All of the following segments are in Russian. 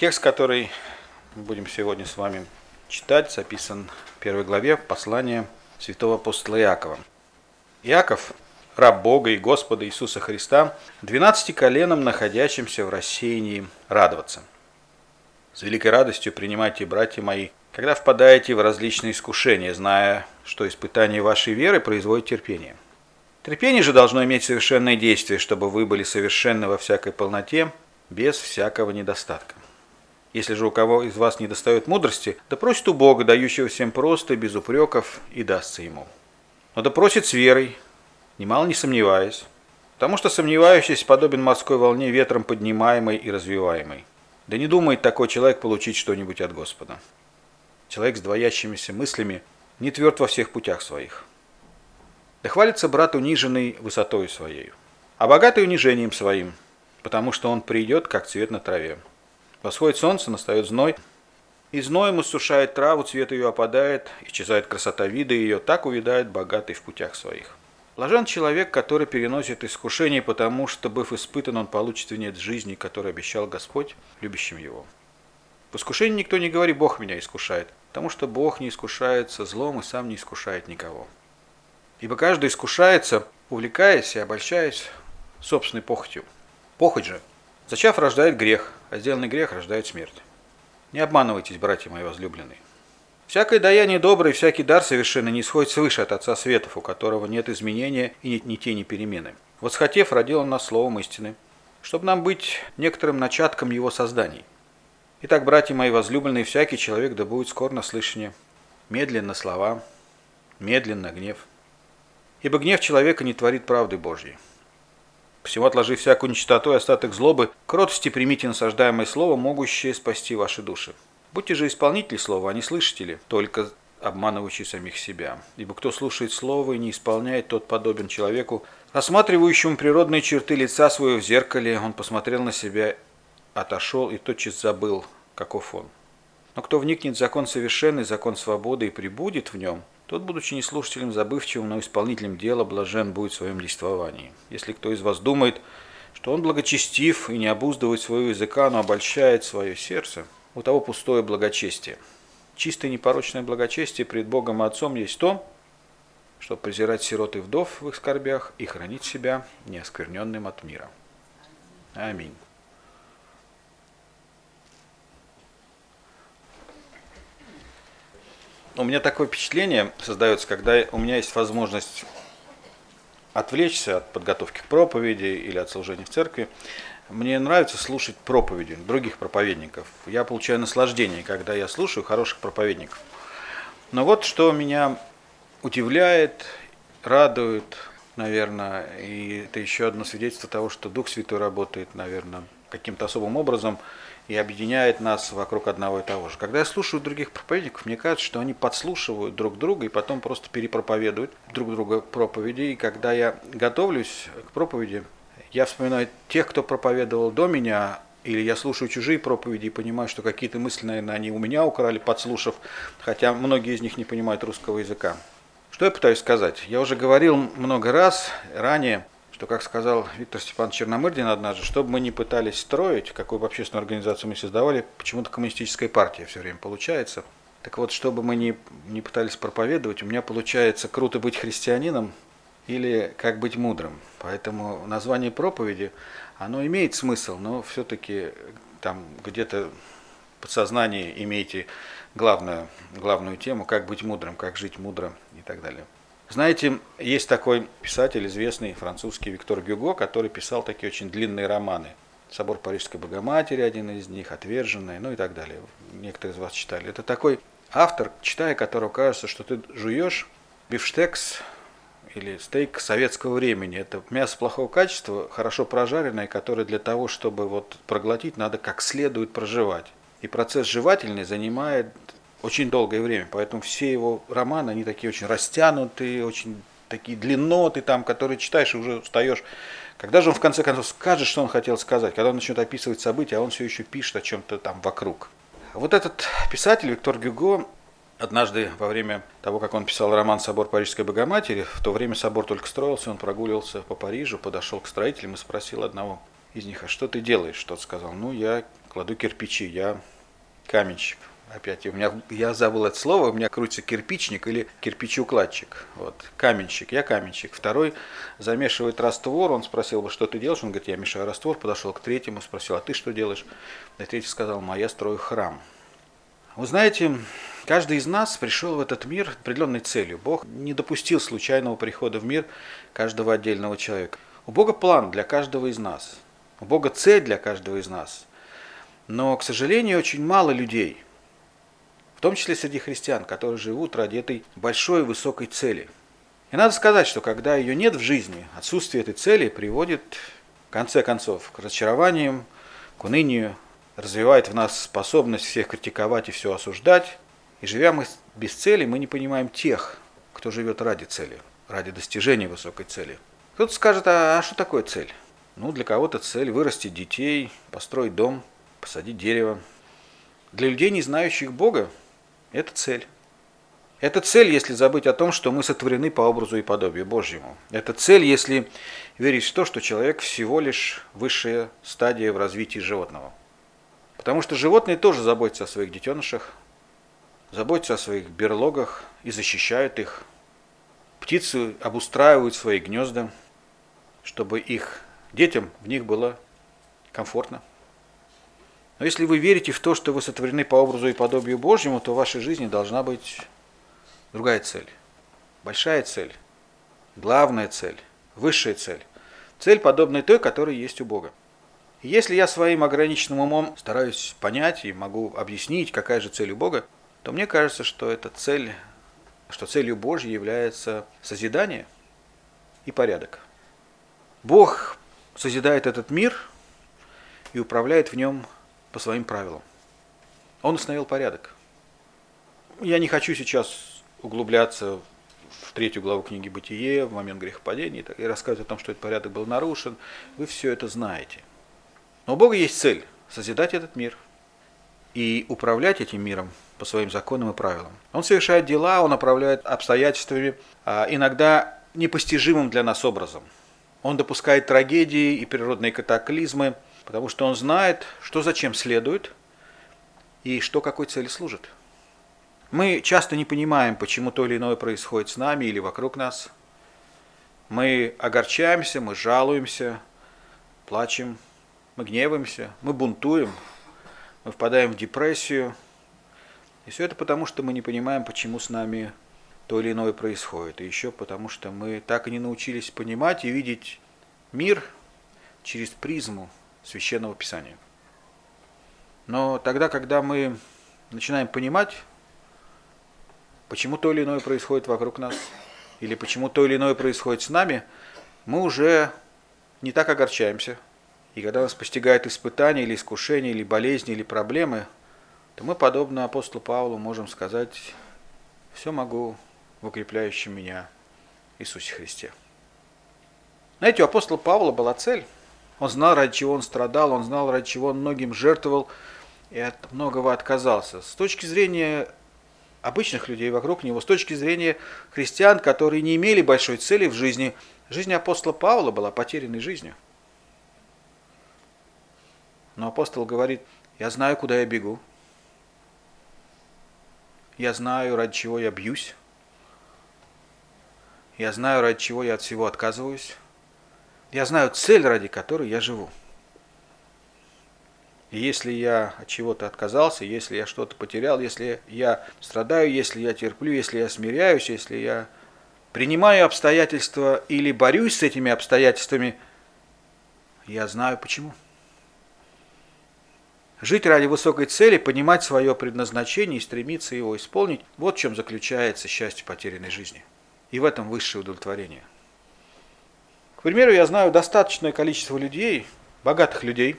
Текст, который мы будем сегодня с вами читать, записан в первой главе послания святого апостола Иакова. Иаков, раб Бога и Господа Иисуса Христа, двенадцати коленам, находящимся в рассеянии, радоваться. С великой радостью принимайте, братья мои, когда впадаете в различные искушения, зная, что испытание вашей веры производит терпение. Терпение же должно иметь совершенное действие, чтобы вы были совершенны во всякой полноте, без всякого недостатка. Если же у кого из вас не достает мудрости, да просит у Бога, дающего всем просто, без упреков, и дастся ему. Но да просит с верой, немало не сомневаясь, потому что сомневающийся подобен морской волне, ветром поднимаемой и развиваемой. Да не думает такой человек получить что-нибудь от Господа. Человек с двоящимися мыслями не тверд во всех путях своих. Да хвалится брат униженный высотой своей, а богатый унижением своим, потому что он придет, как цвет на траве. Восходит солнце, настает зной, и зноем иссушает траву, цвет ее опадает, исчезает красота вида ее, так увядает богатый в путях своих. Блажен человек, который переносит искушение, потому что, быв испытан, он получит венец жизни, который обещал Господь любящим его. В искушении никто не говорит «Бог меня искушает», потому что Бог не искушается злом и сам не искушает никого. Ибо каждый искушается, увлекаясь и обольщаясь собственной похотью. Похоть же, зачав, рождает грех, а сделанный грех рождает смерть. Не обманывайтесь, братья мои возлюбленные. Всякое даяние доброе, всякий дар совершенно не исходит свыше от Отца Светов, у которого нет изменения и нет ни тени перемены. Восхотев, родил Он нас словом истины, чтобы нам быть некоторым начатком Его созданий. Итак, братья мои возлюбленные, всякий человек да будет скор на слышание, медленно слова, медленно гнев. Ибо гнев человека не творит правды Божьей. Всего отложив всякую нечистоту и остаток злобы, кротости примите насаждаемое слово, могущее спасти ваши души. Будьте же исполнители слова, а не слышатели, только обманывающие самих себя. Ибо кто слушает слово и не исполняет, тот подобен человеку, рассматривающему природные черты лица своего в зеркале, он посмотрел на себя отошел и тотчас забыл, каков он. Но кто вникнет в закон совершенный, закон свободы и прибудет в нем, тот, будучи не слушателем забывчивым, но исполнителем дела, блажен будет в своем действовании. Если кто из вас думает, что он благочестив и не обуздывает своего языка, но обольщает свое сердце, у того пустое благочестие. Чистое непорочное благочестие пред Богом и Отцом есть то, чтобы презирать сирот и вдов в их скорбях и хранить себя неоскверненным от мира. Аминь. У меня такое впечатление создается, когда у меня есть возможность отвлечься от подготовки к проповеди или от служения в церкви. Мне нравится слушать проповеди других проповедников. Я получаю наслаждение, когда я слушаю хороших проповедников. Но вот что меня удивляет, радует, наверное, и это еще одно свидетельство того, что Дух Святой работает, наверное, каким-то особым образом – и объединяет нас вокруг одного и того же. Когда я слушаю других проповедников, мне кажется, что они подслушивают друг друга и потом просто перепроповедуют друг друга проповеди. И когда я готовлюсь к проповеди, я вспоминаю тех, кто проповедовал до меня, или я слушаю чужие проповеди и понимаю, что какие-то мысли, наверное, они у меня украли, подслушав, хотя многие из них не понимают русского языка. Что я пытаюсь сказать? Я уже говорил много раз ранее, что, как сказал Виктор Степанович Черномырдин однажды, чтобы мы не пытались строить, какую бы общественную организацию мы создавали, почему-то коммунистическая партия все время получается. Так вот, чтобы мы не, не пытались проповедовать, у меня получается круто быть христианином или как быть мудрым. Поэтому название проповеди, оно имеет смысл, но все-таки там где-то в подсознании имейте главную, главную тему, как быть мудрым, как жить мудро и так далее. Знаете, есть такой писатель известный, французский Виктор Гюго, который писал такие очень длинные романы. «Собор Парижской Богоматери» один из них, «Отверженные», ну и так далее. Некоторые из вас читали. Это такой автор, читая которого кажется, что ты жуешь бифштекс или стейк советского времени. Это мясо плохого качества, хорошо прожаренное, которое для того, чтобы вот проглотить, надо как следует проживать. И процесс жевательный занимает очень долгое время. Поэтому все его романы, они такие очень растянутые, очень такие длинноты, там, которые читаешь и уже устаешь. Когда же он в конце концов скажет, что он хотел сказать, когда он начнет описывать события, а он все еще пишет о чем-то там вокруг. Вот этот писатель Виктор Гюго однажды во время того, как он писал роман «Собор Парижской Богоматери», в то время собор только строился, он прогуливался по Парижу, подошел к строителям и спросил одного из них, а что ты делаешь? Тот сказал, ну я кладу кирпичи, я каменщик. Опять, у меня, я забыл это слово, у меня крутится кирпичник или кирпичеукладчик. Вот, каменщик, я каменщик. Второй замешивает раствор, он спросил бы, что ты делаешь? Он говорит, я мешаю раствор. Подошел к третьему, спросил, а ты что делаешь? И третий сказал, а я строю храм. Вы знаете, каждый из нас пришел в этот мир определенной целью. Бог не допустил случайного прихода в мир каждого отдельного человека. У Бога план для каждого из нас. У Бога цель для каждого из нас. Но, к сожалению, очень мало людей – в том числе среди христиан, которые живут ради этой большой высокой цели. И надо сказать, что когда ее нет в жизни, отсутствие этой цели приводит, в конце концов, к разочарованиям, к унынию, развивает в нас способность всех критиковать и все осуждать. И живя мы без цели, мы не понимаем тех, кто живет ради цели, ради достижения высокой цели. Кто-то скажет, а, а что такое цель? Ну, для кого-то цель вырастить детей, построить дом, посадить дерево. Для людей, не знающих Бога, это цель. Это цель, если забыть о том, что мы сотворены по образу и подобию Божьему. Это цель, если верить в то, что человек всего лишь высшая стадия в развитии животного. Потому что животные тоже заботятся о своих детенышах, заботятся о своих берлогах и защищают их. Птицы обустраивают свои гнезда, чтобы их детям в них было комфортно. Но если вы верите в то, что вы сотворены по образу и подобию Божьему, то в вашей жизни должна быть другая цель. Большая цель. Главная цель. Высшая цель. Цель, подобная той, которая есть у Бога. И если я своим ограниченным умом стараюсь понять и могу объяснить, какая же цель у Бога, то мне кажется, что эта цель, что целью Божьей является созидание и порядок. Бог созидает этот мир и управляет в нем по своим правилам. Он установил порядок. Я не хочу сейчас углубляться в третью главу книги «Бытие», в момент грехопадения и рассказывать о том, что этот порядок был нарушен. Вы все это знаете. Но у Бога есть цель – созидать этот мир и управлять этим миром по своим законам и правилам. Он совершает дела, он управляет обстоятельствами, а иногда непостижимым для нас образом. Он допускает трагедии и природные катаклизмы – Потому что он знает, что зачем следует и что какой цели служит. Мы часто не понимаем, почему то или иное происходит с нами или вокруг нас. Мы огорчаемся, мы жалуемся, плачем, мы гневаемся, мы бунтуем, мы впадаем в депрессию. И все это потому, что мы не понимаем, почему с нами то или иное происходит. И еще потому, что мы так и не научились понимать и видеть мир через призму священного писания. Но тогда, когда мы начинаем понимать, почему то или иное происходит вокруг нас, или почему то или иное происходит с нами, мы уже не так огорчаемся. И когда нас постигает испытание или искушение, или болезни, или проблемы, то мы, подобно апостолу Павлу, можем сказать, все могу в укрепляющем меня Иисусе Христе. Знаете, у апостола Павла была цель – он знал, ради чего он страдал, он знал, ради чего он многим жертвовал и от многого отказался. С точки зрения обычных людей вокруг него, с точки зрения христиан, которые не имели большой цели в жизни, жизнь апостола Павла была потерянной жизнью. Но апостол говорит, я знаю, куда я бегу. Я знаю, ради чего я бьюсь. Я знаю, ради чего я от всего отказываюсь. Я знаю цель, ради которой я живу. И если я от чего-то отказался, если я что-то потерял, если я страдаю, если я терплю, если я смиряюсь, если я принимаю обстоятельства или борюсь с этими обстоятельствами, я знаю почему. Жить ради высокой цели, понимать свое предназначение и стремиться его исполнить – вот в чем заключается счастье потерянной жизни. И в этом высшее удовлетворение. К примеру, я знаю достаточное количество людей, богатых людей,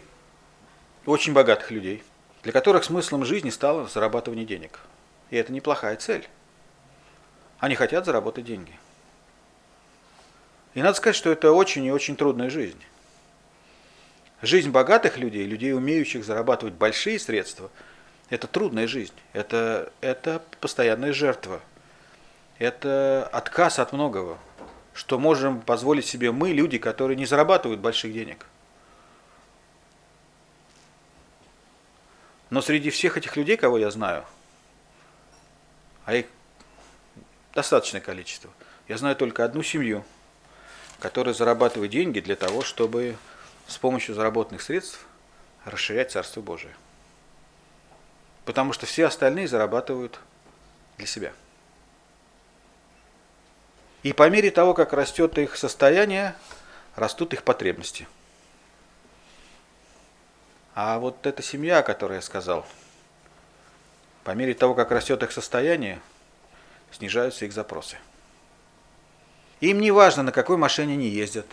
очень богатых людей, для которых смыслом жизни стало зарабатывание денег. И это неплохая цель. Они хотят заработать деньги. И надо сказать, что это очень и очень трудная жизнь. Жизнь богатых людей, людей, умеющих зарабатывать большие средства, это трудная жизнь. Это, это постоянная жертва. Это отказ от многого что можем позволить себе мы, люди, которые не зарабатывают больших денег. Но среди всех этих людей, кого я знаю, а их достаточное количество, я знаю только одну семью, которая зарабатывает деньги для того, чтобы с помощью заработанных средств расширять Царство Божие. Потому что все остальные зарабатывают для себя. И по мере того, как растет их состояние, растут их потребности. А вот эта семья, о которой я сказал, по мере того, как растет их состояние, снижаются их запросы. Им не важно, на какой машине они ездят,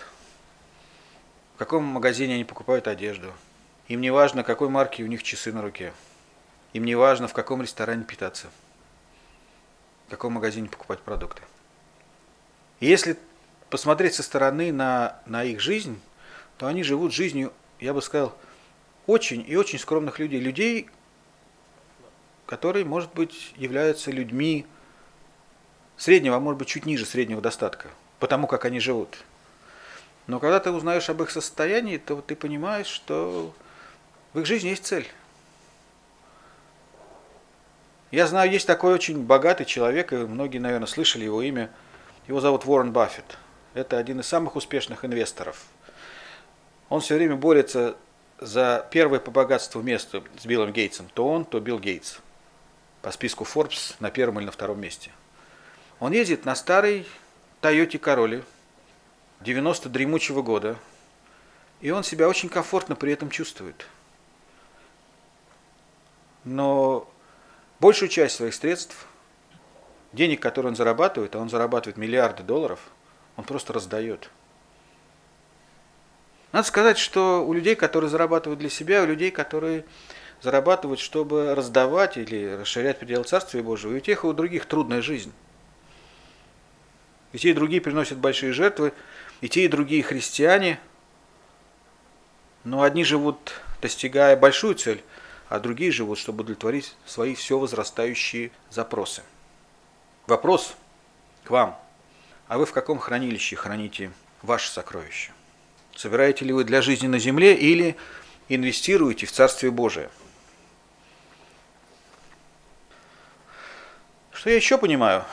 в каком магазине они покупают одежду. Им не важно, какой марки у них часы на руке. Им не важно, в каком ресторане питаться, в каком магазине покупать продукты. И если посмотреть со стороны на, на их жизнь, то они живут жизнью, я бы сказал, очень и очень скромных людей. Людей, которые, может быть, являются людьми среднего, а может быть, чуть ниже среднего достатка, потому как они живут. Но когда ты узнаешь об их состоянии, то ты понимаешь, что в их жизни есть цель. Я знаю, есть такой очень богатый человек, и многие, наверное, слышали его имя. Его зовут Уоррен Баффет. Это один из самых успешных инвесторов. Он все время борется за первое по богатству место с Биллом Гейтсом. То он, то Билл Гейтс. По списку Forbes на первом или на втором месте. Он ездит на старой Тойоте Короле 90 дремучего года. И он себя очень комфортно при этом чувствует. Но большую часть своих средств, денег, которые он зарабатывает, а он зарабатывает миллиарды долларов, он просто раздает. Надо сказать, что у людей, которые зарабатывают для себя, у людей, которые зарабатывают, чтобы раздавать или расширять пределы Царствия Божьего, и у тех, и у других трудная жизнь. И те, и другие приносят большие жертвы, и те, и другие христиане, но одни живут, достигая большую цель, а другие живут, чтобы удовлетворить свои все возрастающие запросы. Вопрос к вам. А вы в каком хранилище храните ваши сокровища? Собираете ли вы для жизни на земле или инвестируете в Царствие Божие? Что я еще понимаю?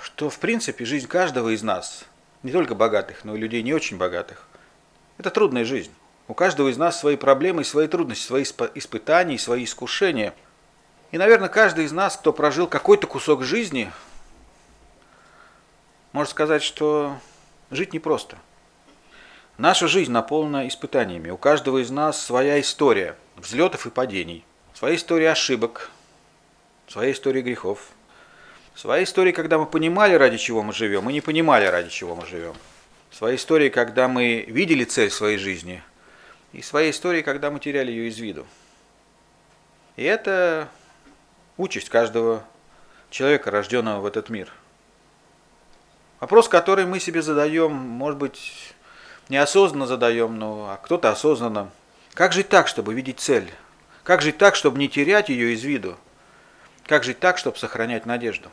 Что в принципе жизнь каждого из нас, не только богатых, но и людей не очень богатых, это трудная жизнь. У каждого из нас свои проблемы, свои трудности, свои испытания, свои искушения. И, наверное, каждый из нас, кто прожил какой-то кусок жизни, может сказать, что жить непросто. Наша жизнь наполнена испытаниями. У каждого из нас своя история взлетов и падений, своя история ошибок, своя история грехов, своя история, когда мы понимали, ради чего мы живем, и не понимали, ради чего мы живем. Своя история, когда мы видели цель своей жизни, и своей истории, когда мы теряли ее из виду. И это участь каждого человека, рожденного в этот мир. Вопрос, который мы себе задаем, может быть, неосознанно задаем, но а кто-то осознанно. Как жить так, чтобы видеть цель? Как жить так, чтобы не терять ее из виду? Как жить так, чтобы сохранять надежду?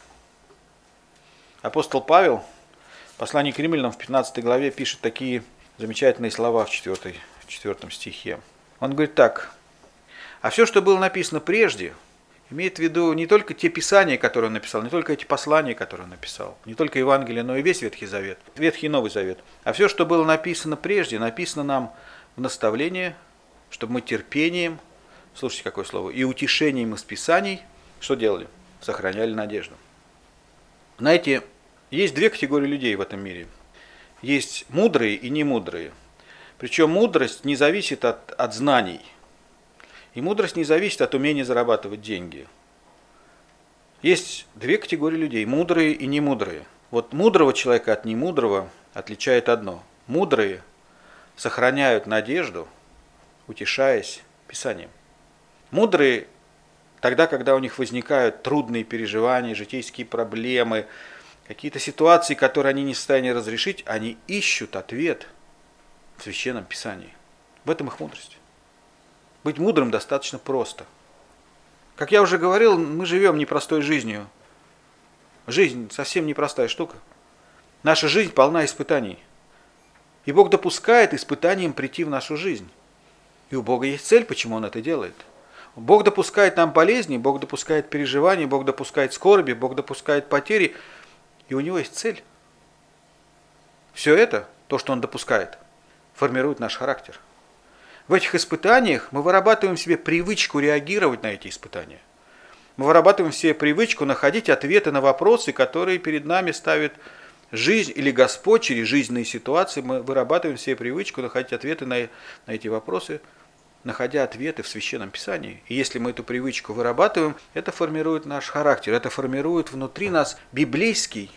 Апостол Павел в послании к римлянам в 15 главе пишет такие замечательные слова в 4 в четвертом стихе. Он говорит так. А все, что было написано прежде, имеет в виду не только те писания, которые он написал, не только эти послания, которые он написал, не только Евангелие, но и весь Ветхий Завет, Ветхий и Новый Завет. А все, что было написано прежде, написано нам в наставлении, чтобы мы терпением, слушайте какое слово, и утешением из Писаний, что делали? Сохраняли надежду. Знаете, есть две категории людей в этом мире. Есть мудрые и немудрые – причем мудрость не зависит от, от знаний. И мудрость не зависит от умения зарабатывать деньги. Есть две категории людей, мудрые и немудрые. Вот мудрого человека от немудрого отличает одно. Мудрые сохраняют надежду, утешаясь Писанием. Мудрые тогда, когда у них возникают трудные переживания, житейские проблемы, какие-то ситуации, которые они не в состоянии разрешить, они ищут ответ – в Священном Писании. В этом их мудрость. Быть мудрым достаточно просто. Как я уже говорил, мы живем непростой жизнью. Жизнь совсем непростая штука. Наша жизнь полна испытаний. И Бог допускает испытаниям прийти в нашу жизнь. И у Бога есть цель, почему Он это делает. Бог допускает нам болезни, Бог допускает переживания, Бог допускает скорби, Бог допускает потери, и у него есть цель. Все это, то, что он допускает, формирует наш характер. В этих испытаниях мы вырабатываем себе привычку реагировать на эти испытания. Мы вырабатываем себе привычку находить ответы на вопросы, которые перед нами ставит жизнь или Господь через жизненные ситуации. Мы вырабатываем себе привычку находить ответы на, на эти вопросы, находя ответы в Священном Писании. И если мы эту привычку вырабатываем, это формирует наш характер, это формирует внутри нас библейский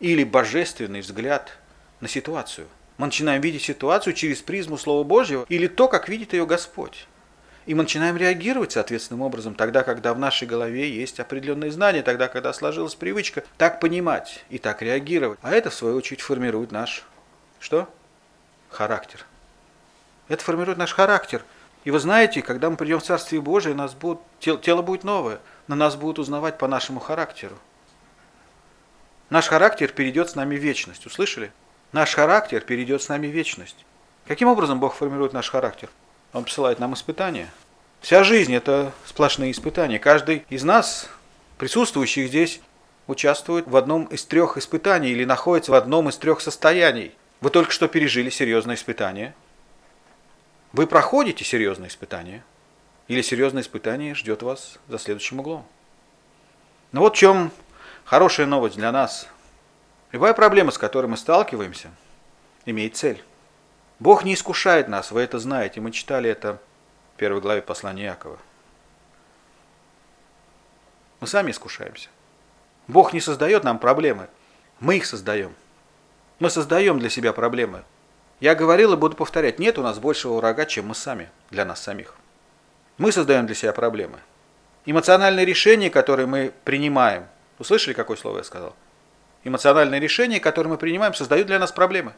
или божественный взгляд на ситуацию. Мы начинаем видеть ситуацию через призму Слова Божьего или то, как видит ее Господь. И мы начинаем реагировать соответственным образом, тогда, когда в нашей голове есть определенные знания, тогда, когда сложилась привычка так понимать и так реагировать. А это, в свою очередь, формирует наш, что? Характер. Это формирует наш характер. И вы знаете, когда мы придем в Царствие Божие, нас будет, тело, тело будет новое, на нас будут узнавать по нашему характеру. Наш характер перейдет с нами в вечность. Услышали? Наш характер перейдет с нами в вечность. Каким образом Бог формирует наш характер? Он посылает нам испытания. Вся жизнь – это сплошные испытания. Каждый из нас, присутствующих здесь, участвует в одном из трех испытаний или находится в одном из трех состояний. Вы только что пережили серьезное испытание. Вы проходите серьезное испытание. Или серьезное испытание ждет вас за следующим углом. Но вот в чем хорошая новость для нас – Любая проблема, с которой мы сталкиваемся, имеет цель. Бог не искушает нас, вы это знаете. Мы читали это в первой главе послания Якова. Мы сами искушаемся. Бог не создает нам проблемы, мы их создаем. Мы создаем для себя проблемы. Я говорил и буду повторять, нет у нас большего врага, чем мы сами, для нас самих. Мы создаем для себя проблемы. Эмоциональные решения, которые мы принимаем, услышали, какое слово я сказал? Эмоциональные решения, которые мы принимаем, создают для нас проблемы.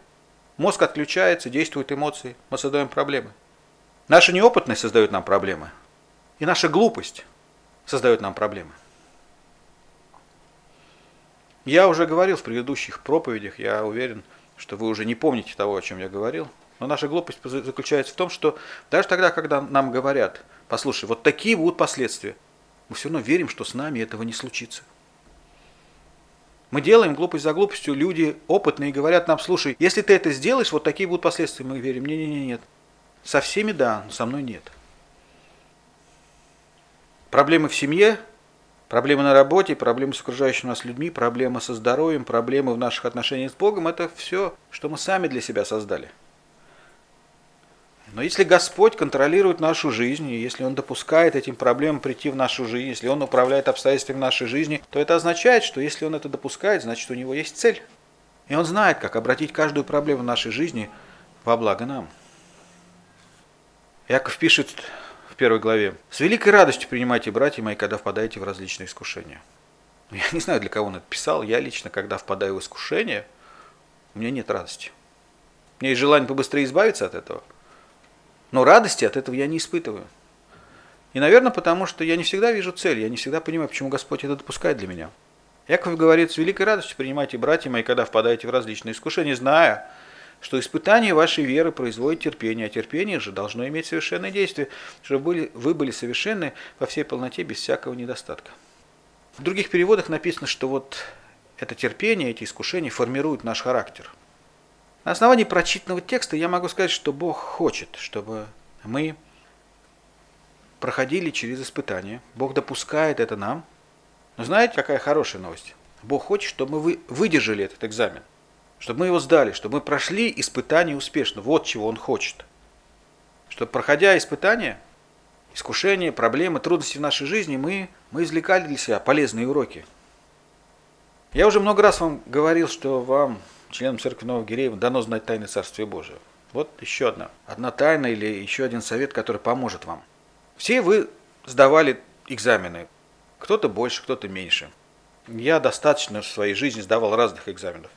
Мозг отключается, действуют эмоции, мы создаем проблемы. Наша неопытность создает нам проблемы. И наша глупость создает нам проблемы. Я уже говорил в предыдущих проповедях, я уверен, что вы уже не помните того, о чем я говорил. Но наша глупость заключается в том, что даже тогда, когда нам говорят, послушай, вот такие будут последствия, мы все равно верим, что с нами этого не случится. Мы делаем глупость за глупостью, люди опытные говорят нам, слушай, если ты это сделаешь, вот такие будут последствия. Мы верим, не-не-не, нет. Со всеми да, но со мной нет. Проблемы в семье, проблемы на работе, проблемы с окружающими нас людьми, проблемы со здоровьем, проблемы в наших отношениях с Богом – это все, что мы сами для себя создали. Но если Господь контролирует нашу жизнь, если Он допускает этим проблемам прийти в нашу жизнь, если Он управляет обстоятельствами нашей жизни, то это означает, что если Он это допускает, значит у Него есть цель. И Он знает, как обратить каждую проблему нашей жизни во благо нам. Яков пишет в первой главе, «С великой радостью принимайте, братья мои, когда впадаете в различные искушения». Я не знаю, для кого он это писал. Я лично, когда впадаю в искушение, у меня нет радости. У меня есть желание побыстрее избавиться от этого – но радости от этого я не испытываю. И, наверное, потому что я не всегда вижу цель, я не всегда понимаю, почему Господь это допускает для меня. Яков говорит, с великой радостью принимайте, братья мои, когда впадаете в различные искушения, зная, что испытание вашей веры производит терпение, а терпение же должно иметь совершенное действие, чтобы вы были совершенны во всей полноте, без всякого недостатка. В других переводах написано, что вот это терпение, эти искушения формируют наш характер – на основании прочитанного текста я могу сказать, что Бог хочет, чтобы мы проходили через испытания. Бог допускает это нам. Но знаете, какая хорошая новость? Бог хочет, чтобы мы выдержали этот экзамен, чтобы мы его сдали, чтобы мы прошли испытание успешно. Вот чего Он хочет. Чтобы, проходя испытания, искушения, проблемы, трудности в нашей жизни, мы, мы извлекали для себя полезные уроки. Я уже много раз вам говорил, что вам членам церкви Нового Гиреева дано знать тайны Царствия Божия. Вот еще одна. Одна тайна или еще один совет, который поможет вам. Все вы сдавали экзамены. Кто-то больше, кто-то меньше. Я достаточно в своей жизни сдавал разных экзаменов.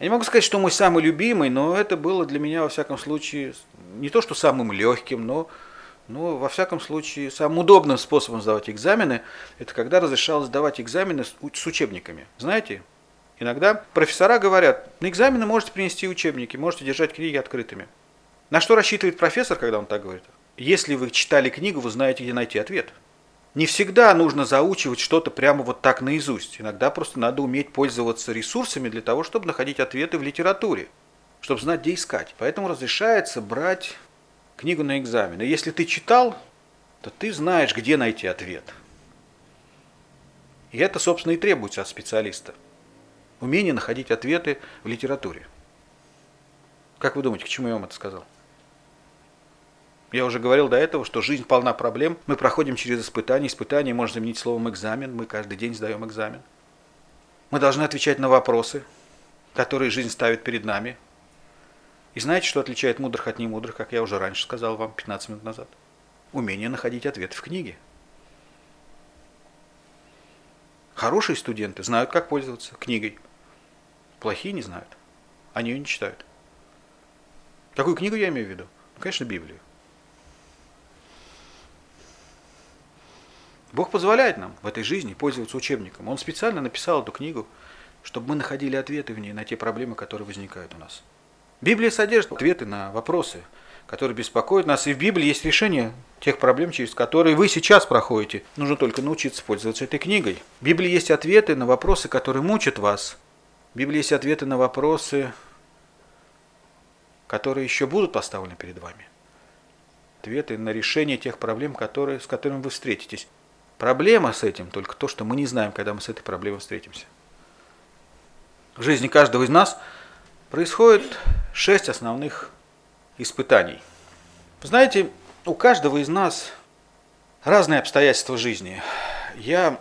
Я не могу сказать, что мой самый любимый, но это было для меня, во всяком случае, не то, что самым легким, но, но во всяком случае, самым удобным способом сдавать экзамены, это когда разрешалось сдавать экзамены с учебниками. Знаете, Иногда профессора говорят, на экзамены можете принести учебники, можете держать книги открытыми. На что рассчитывает профессор, когда он так говорит? если вы читали книгу, вы знаете, где найти ответ. Не всегда нужно заучивать что-то прямо вот так наизусть. Иногда просто надо уметь пользоваться ресурсами для того, чтобы находить ответы в литературе, чтобы знать, где искать. Поэтому разрешается брать книгу на экзамен. И если ты читал, то ты знаешь, где найти ответ. И это, собственно, и требуется от специалиста. Умение находить ответы в литературе. Как вы думаете, к чему я вам это сказал? Я уже говорил до этого, что жизнь полна проблем. Мы проходим через испытания. Испытания можно заменить словом экзамен. Мы каждый день сдаем экзамен. Мы должны отвечать на вопросы, которые жизнь ставит перед нами. И знаете, что отличает мудрых от немудрых, как я уже раньше сказал вам 15 минут назад? Умение находить ответы в книге. Хорошие студенты знают, как пользоваться книгой. Плохие не знают. Они ее не читают. Какую книгу я имею в виду? Ну, конечно, Библию. Бог позволяет нам в этой жизни пользоваться учебником. Он специально написал эту книгу, чтобы мы находили ответы в ней на те проблемы, которые возникают у нас. Библия содержит ответы на вопросы, которые беспокоят нас. И в Библии есть решение тех проблем, через которые вы сейчас проходите. Нужно только научиться пользоваться этой книгой. В Библии есть ответы на вопросы, которые мучат вас. В Библии есть ответы на вопросы, которые еще будут поставлены перед вами. Ответы на решение тех проблем, которые, с которыми вы встретитесь. Проблема с этим только то, что мы не знаем, когда мы с этой проблемой встретимся. В жизни каждого из нас происходит шесть основных испытаний. знаете, у каждого из нас разные обстоятельства жизни. Я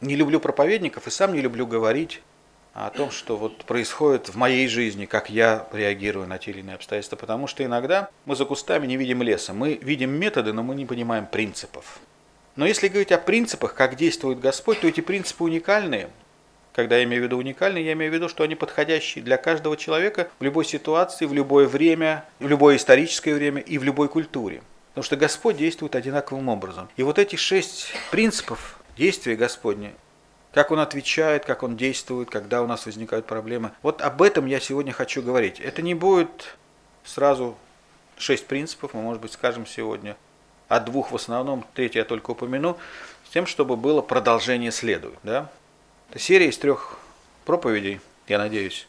не люблю проповедников и сам не люблю говорить о том, что вот происходит в моей жизни, как я реагирую на те или иные обстоятельства, потому что иногда мы за кустами не видим леса. Мы видим методы, но мы не понимаем принципов. Но если говорить о принципах, как действует Господь, то эти принципы уникальные. Когда я имею в виду уникальные, я имею в виду, что они подходящие для каждого человека в любой ситуации, в любое время, в любое историческое время и в любой культуре. Потому что Господь действует одинаковым образом. И вот эти шесть принципов действия Господня, как Он отвечает, как Он действует, когда у нас возникают проблемы, вот об этом я сегодня хочу говорить. Это не будет сразу шесть принципов, мы, может быть, скажем сегодня от двух в основном, третий я только упомяну, с тем, чтобы было продолжение следует. Да? Это серия из трех проповедей, я надеюсь.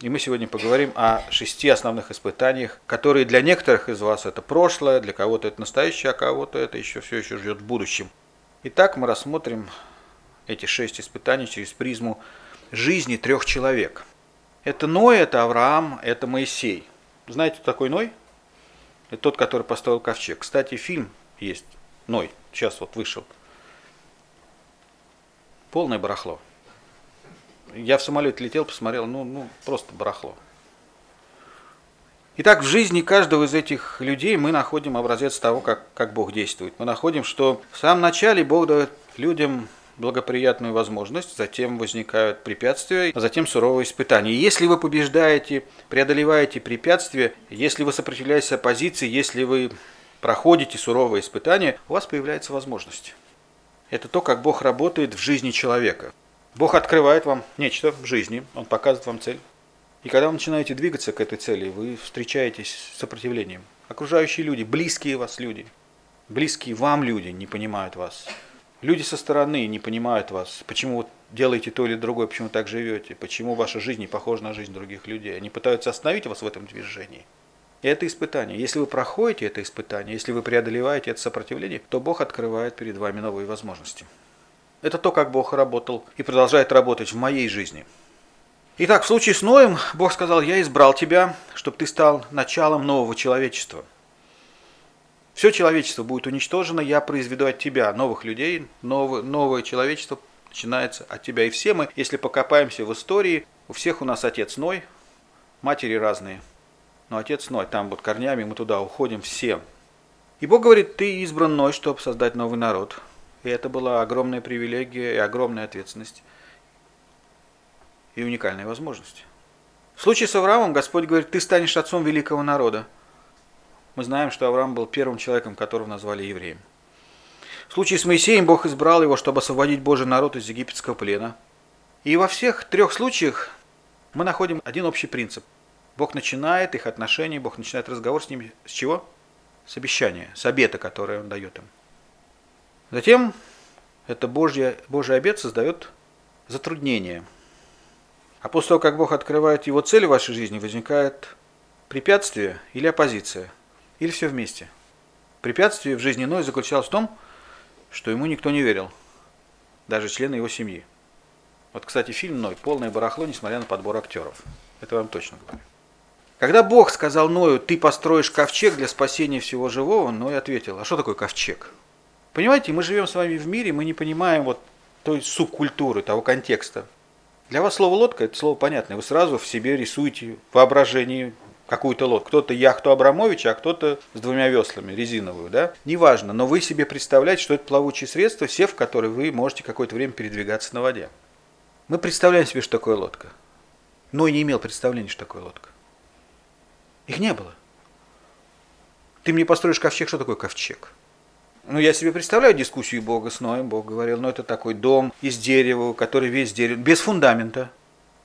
И мы сегодня поговорим о шести основных испытаниях, которые для некоторых из вас это прошлое, для кого-то это настоящее, а кого-то это еще все еще ждет в будущем. Итак, мы рассмотрим эти шесть испытаний через призму жизни трех человек. Это Ной, это Авраам, это Моисей. Знаете, кто такой Ной? Это тот, который построил ковчег. Кстати, фильм есть, Ной, сейчас вот вышел. Полное барахло. Я в самолете летел, посмотрел, ну, ну просто барахло. Итак, в жизни каждого из этих людей мы находим образец того, как, как Бог действует. Мы находим, что в самом начале Бог дает людям благоприятную возможность, затем возникают препятствия, а затем суровые испытания. если вы побеждаете, преодолеваете препятствия, если вы сопротивляетесь оппозиции, если вы проходите суровые испытания, у вас появляется возможность. Это то, как Бог работает в жизни человека. Бог открывает вам нечто в жизни, Он показывает вам цель. И когда вы начинаете двигаться к этой цели, вы встречаетесь с сопротивлением. Окружающие люди, близкие вас люди, близкие вам люди не понимают вас. Люди со стороны не понимают вас, почему вы делаете то или другое, почему так живете, почему ваша жизнь не похожа на жизнь других людей. Они пытаются остановить вас в этом движении. И это испытание. Если вы проходите это испытание, если вы преодолеваете это сопротивление, то Бог открывает перед вами новые возможности. Это то, как Бог работал и продолжает работать в моей жизни. Итак, в случае с Ноем Бог сказал, я избрал тебя, чтобы ты стал началом нового человечества – все человечество будет уничтожено, я произведу от тебя новых людей, новое, новое человечество начинается от тебя. И все мы, если покопаемся в истории, у всех у нас отец Ной, матери разные. Но отец Ной, там вот корнями мы туда уходим все. И Бог говорит, ты избран Ной, чтобы создать новый народ. И это была огромная привилегия и огромная ответственность. И уникальная возможность. В случае с Авраамом Господь говорит, ты станешь отцом великого народа. Мы знаем, что Авраам был первым человеком, которого назвали евреем. В случае с Моисеем Бог избрал его, чтобы освободить Божий народ из египетского плена. И во всех трех случаях мы находим один общий принцип. Бог начинает их отношения, Бог начинает разговор с ними с чего? с обещания, с обета, который он дает им. Затем это Божье, Божий обет создает затруднение. А после того, как Бог открывает его цели в вашей жизни, возникает препятствие или оппозиция, или все вместе. Препятствие в жизни Ной заключалось в том, что ему никто не верил, даже члены его семьи. Вот, кстати, фильм «Ной» полное барахло, несмотря на подбор актеров. Это вам точно говорю. Когда Бог сказал Ною, ты построишь ковчег для спасения всего живого, Ной ответил, а что такое ковчег? Понимаете, мы живем с вами в мире, мы не понимаем вот той субкультуры, того контекста. Для вас слово лодка это слово понятное. Вы сразу в себе рисуете воображение какую-то лодку. Кто-то яхту Абрамовича, а кто-то с двумя веслами, резиновую, да? Неважно, но вы себе представляете, что это плавучее средство, сев в которое вы можете какое-то время передвигаться на воде. Мы представляем себе, что такое лодка. Но и не имел представления, что такое лодка. Их не было. Ты мне построишь ковчег, что такое ковчег? Ну, я себе представляю дискуссию Бога с Ноем. Бог говорил, ну, это такой дом из дерева, который весь дерево, без фундамента.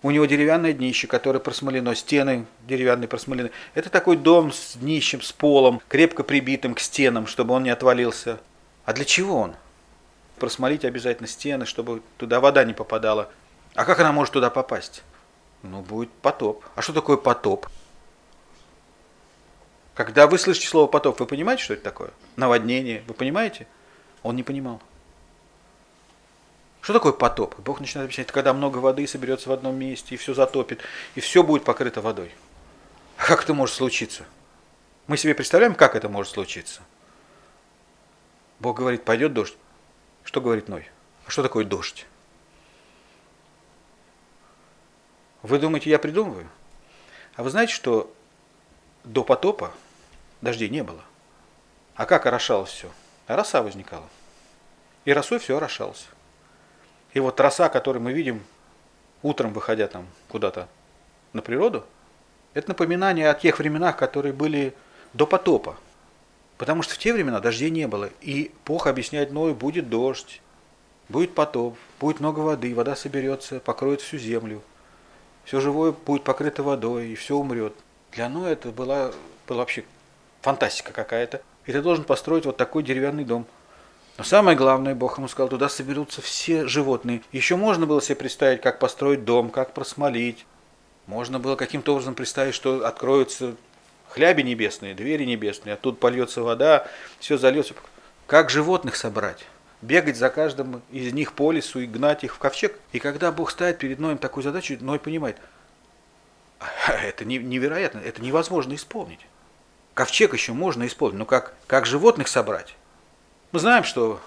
У него деревянное днище, которое просмолено, стены деревянные просмолены. Это такой дом с днищем, с полом, крепко прибитым к стенам, чтобы он не отвалился. А для чего он? Просмолить обязательно стены, чтобы туда вода не попадала. А как она может туда попасть? Ну, будет потоп. А что такое потоп? Когда вы слышите слово потоп, вы понимаете, что это такое? Наводнение, вы понимаете? Он не понимал. Что такое потоп? Бог начинает объяснять, когда много воды соберется в одном месте, и все затопит, и все будет покрыто водой. А как это может случиться? Мы себе представляем, как это может случиться? Бог говорит, пойдет дождь. Что говорит Ной? А что такое дождь? Вы думаете, я придумываю? А вы знаете, что до потопа дождей не было. А как орошалось все? А роса возникала. И росой все орошалось. И вот роса, которую мы видим утром, выходя там куда-то на природу, это напоминание о тех временах, которые были до потопа. Потому что в те времена дождей не было. И Бог объясняет Ною, будет дождь, будет потоп, будет много воды, вода соберется, покроет всю землю. Все живое будет покрыто водой, и все умрет. Для Ноя это была, была вообще фантастика какая-то. И ты должен построить вот такой деревянный дом. Но самое главное, Бог ему сказал, туда соберутся все животные. Еще можно было себе представить, как построить дом, как просмолить. Можно было каким-то образом представить, что откроются хляби небесные, двери небесные, оттуда польется вода, все зальется. Как животных собрать? Бегать за каждым из них по лесу и гнать их в ковчег? И когда Бог ставит перед Ноем такую задачу, Ной понимает, это невероятно, это невозможно исполнить. Ковчег еще можно использовать, но как, как животных собрать? Мы знаем, что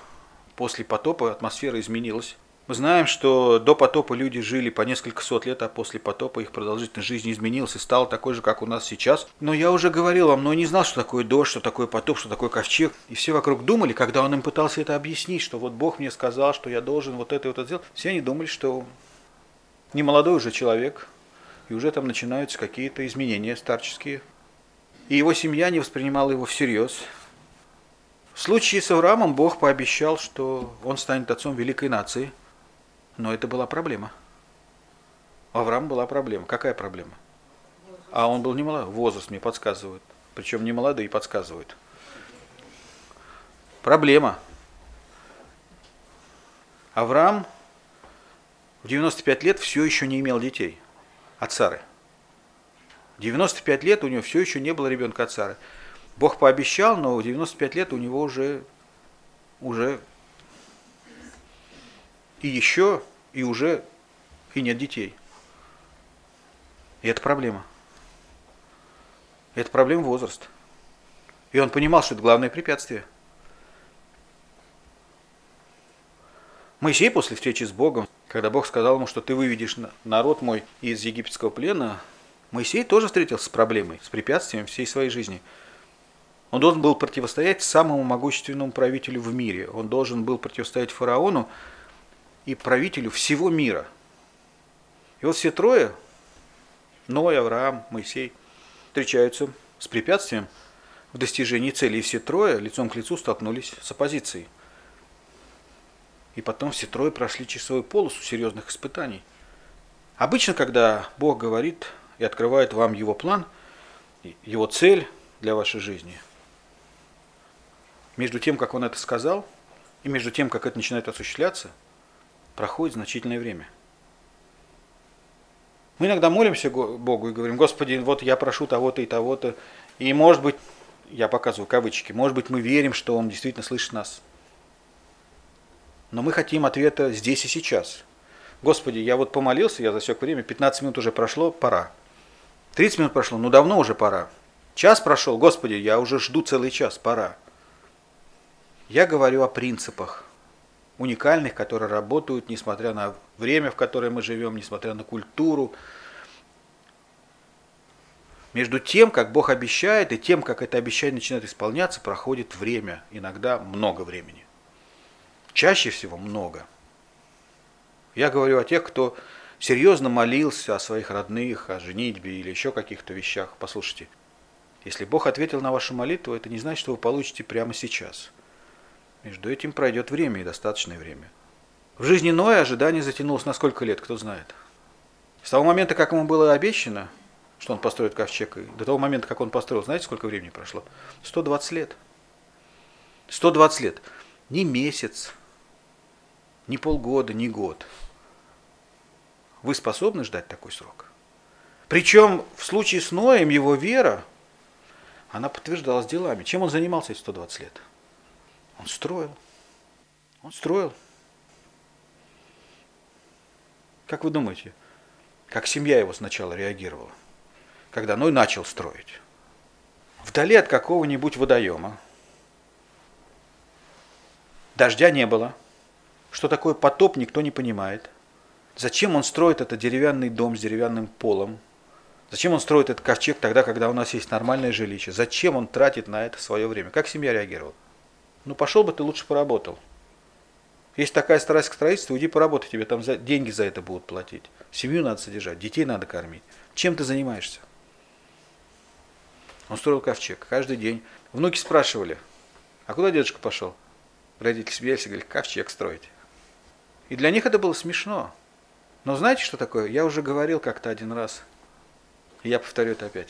после потопа атмосфера изменилась. Мы знаем, что до потопа люди жили по несколько сот лет, а после потопа их продолжительность жизни изменилась и стала такой же, как у нас сейчас. Но я уже говорил вам, но не знал, что такое дождь, что такое потоп, что такое ковчег. И все вокруг думали, когда он им пытался это объяснить, что вот Бог мне сказал, что я должен вот это и вот это сделать. Все они думали, что не молодой уже человек, и уже там начинаются какие-то изменения старческие и его семья не воспринимала его всерьез. В случае с Авраамом Бог пообещал, что он станет отцом великой нации, но это была проблема. У Авраама была проблема. Какая проблема? А он был не молодой. Возраст мне подсказывает. Причем не молодые подсказывают. Проблема. Авраам в 95 лет все еще не имел детей от Сары. 95 лет у него все еще не было ребенка от Сары. Бог пообещал, но в 95 лет у него уже, уже и еще, и уже, и нет детей. И это проблема. Это проблема возраст. И он понимал, что это главное препятствие. Моисей после встречи с Богом, когда Бог сказал ему, что ты выведешь народ мой из египетского плена, Моисей тоже встретился с проблемой, с препятствием всей своей жизни. Он должен был противостоять самому могущественному правителю в мире. Он должен был противостоять фараону и правителю всего мира. И вот все трое, Ной, Авраам, Моисей, встречаются с препятствием в достижении цели. И все трое лицом к лицу столкнулись с оппозицией. И потом все трое прошли часовую полосу серьезных испытаний. Обычно, когда Бог говорит и открывает вам его план, его цель для вашей жизни, между тем, как он это сказал, и между тем, как это начинает осуществляться, проходит значительное время. Мы иногда молимся Богу и говорим, Господи, вот я прошу того-то и того-то, и может быть, я показываю кавычки, может быть, мы верим, что Он действительно слышит нас. Но мы хотим ответа здесь и сейчас. Господи, я вот помолился, я засек время, 15 минут уже прошло, пора. 30 минут прошло, ну давно уже пора. Час прошел, Господи, я уже жду целый час, пора. Я говорю о принципах, уникальных, которые работают, несмотря на время, в которое мы живем, несмотря на культуру. Между тем, как Бог обещает, и тем, как это обещание начинает исполняться, проходит время, иногда много времени. Чаще всего много. Я говорю о тех, кто серьезно молился о своих родных, о женитьбе или еще каких-то вещах. Послушайте, если Бог ответил на вашу молитву, это не значит, что вы получите прямо сейчас – между этим пройдет время и достаточное время. В жизни Ноя ожидание затянулось на сколько лет, кто знает. С того момента, как ему было обещано, что он построит ковчег, и до того момента, как он построил, знаете, сколько времени прошло? 120 лет. 120 лет. Ни месяц, ни полгода, ни год. Вы способны ждать такой срок? Причем в случае с Ноем его вера, она подтверждалась делами. Чем он занимался эти 120 лет? Он строил. Он строил. Как вы думаете, как семья его сначала реагировала, когда Ной начал строить? Вдали от какого-нибудь водоема. Дождя не было. Что такое потоп, никто не понимает. Зачем он строит этот деревянный дом с деревянным полом? Зачем он строит этот ковчег тогда, когда у нас есть нормальное жилище? Зачем он тратит на это свое время? Как семья реагировала? Ну пошел бы ты лучше поработал. Есть такая страсть к строительству, иди поработай, тебе там за, деньги за это будут платить. Семью надо содержать, детей надо кормить. Чем ты занимаешься? Он строил ковчег каждый день. Внуки спрашивали, а куда дедушка пошел? Родители смеялись и говорили, ковчег строить. И для них это было смешно. Но знаете, что такое? Я уже говорил как-то один раз. И я повторю это опять.